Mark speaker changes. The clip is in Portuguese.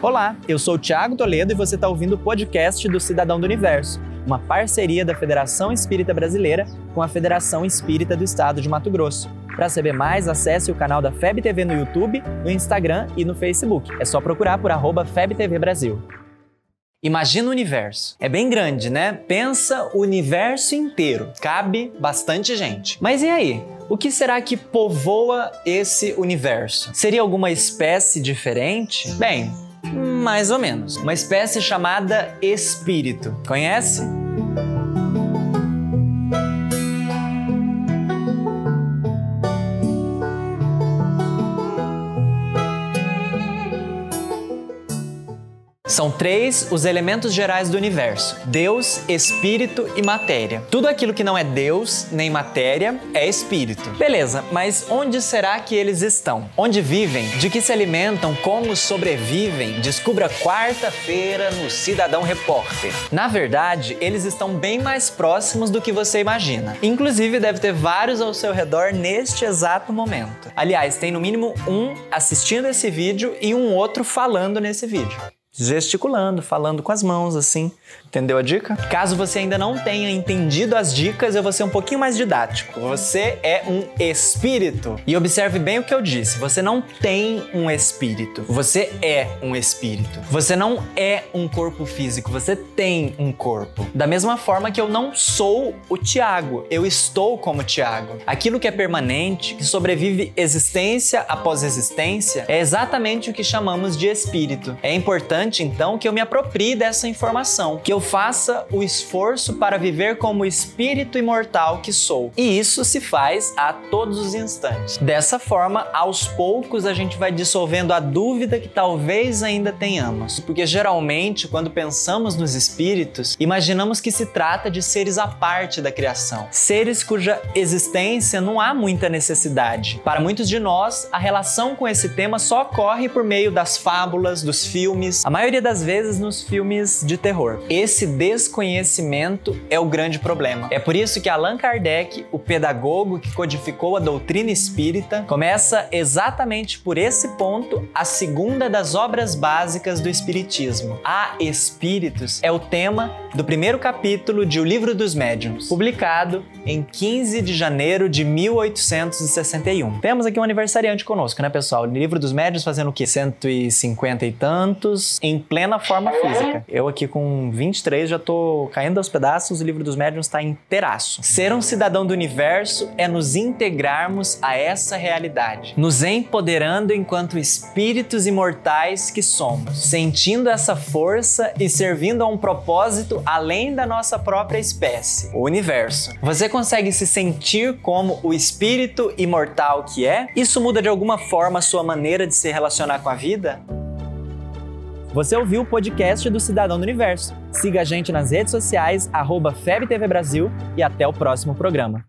Speaker 1: Olá, eu sou o Thiago Toledo e você está ouvindo o podcast do Cidadão do Universo, uma parceria da Federação Espírita Brasileira com a Federação Espírita do Estado de Mato Grosso. Para saber mais, acesse o canal da FEB TV no YouTube, no Instagram e no Facebook. É só procurar por arroba FebTV Brasil. Imagina o universo. É bem grande, né? Pensa o universo inteiro. Cabe bastante gente. Mas e aí? O que será que povoa esse universo? Seria alguma espécie diferente? Bem, mais ou menos. Uma espécie chamada espírito. Conhece? São três os elementos gerais do universo: Deus, espírito e matéria. Tudo aquilo que não é Deus nem matéria é espírito. Beleza, mas onde será que eles estão? Onde vivem? De que se alimentam? Como sobrevivem? Descubra quarta-feira no Cidadão Repórter. Na verdade, eles estão bem mais próximos do que você imagina. Inclusive, deve ter vários ao seu redor neste exato momento. Aliás, tem no mínimo um assistindo esse vídeo e um outro falando nesse vídeo gesticulando, falando com as mãos assim. Entendeu a dica? Caso você ainda não tenha entendido as dicas, eu vou ser um pouquinho mais didático. Você é um espírito. E observe bem o que eu disse: você não tem um espírito. Você é um espírito. Você não é um corpo físico, você tem um corpo. Da mesma forma que eu não sou o Tiago, eu estou como Tiago. Aquilo que é permanente, que sobrevive existência após existência, é exatamente o que chamamos de espírito. É importante então que eu me aproprie dessa informação, que eu eu faça o esforço para viver como espírito imortal que sou. E isso se faz a todos os instantes. Dessa forma, aos poucos a gente vai dissolvendo a dúvida que talvez ainda tenhamos. Porque geralmente, quando pensamos nos espíritos, imaginamos que se trata de seres à parte da criação, seres cuja existência não há muita necessidade. Para muitos de nós, a relação com esse tema só ocorre por meio das fábulas, dos filmes, a maioria das vezes nos filmes de terror. Esse desconhecimento é o grande problema. É por isso que Allan Kardec, o pedagogo que codificou a doutrina espírita, começa exatamente por esse ponto a segunda das obras básicas do Espiritismo. Há Espíritos é o tema do primeiro capítulo de O Livro dos Médiuns, publicado em 15 de janeiro de 1861. Temos aqui um aniversariante conosco, né, pessoal? O Livro dos Médiuns fazendo o quê? 150 e tantos, em plena forma física. Eu aqui com 20 23 já tô caindo aos pedaços, o livro dos médiuns está inteiraço. Ser um cidadão do universo é nos integrarmos a essa realidade, nos empoderando enquanto espíritos imortais que somos, sentindo essa força e servindo a um propósito além da nossa própria espécie, o universo. Você consegue se sentir como o espírito imortal que é? Isso muda de alguma forma a sua maneira de se relacionar com a vida? Você ouviu o podcast do Cidadão do Universo. Siga a gente nas redes sociais, arroba FebTV Brasil e até o próximo programa.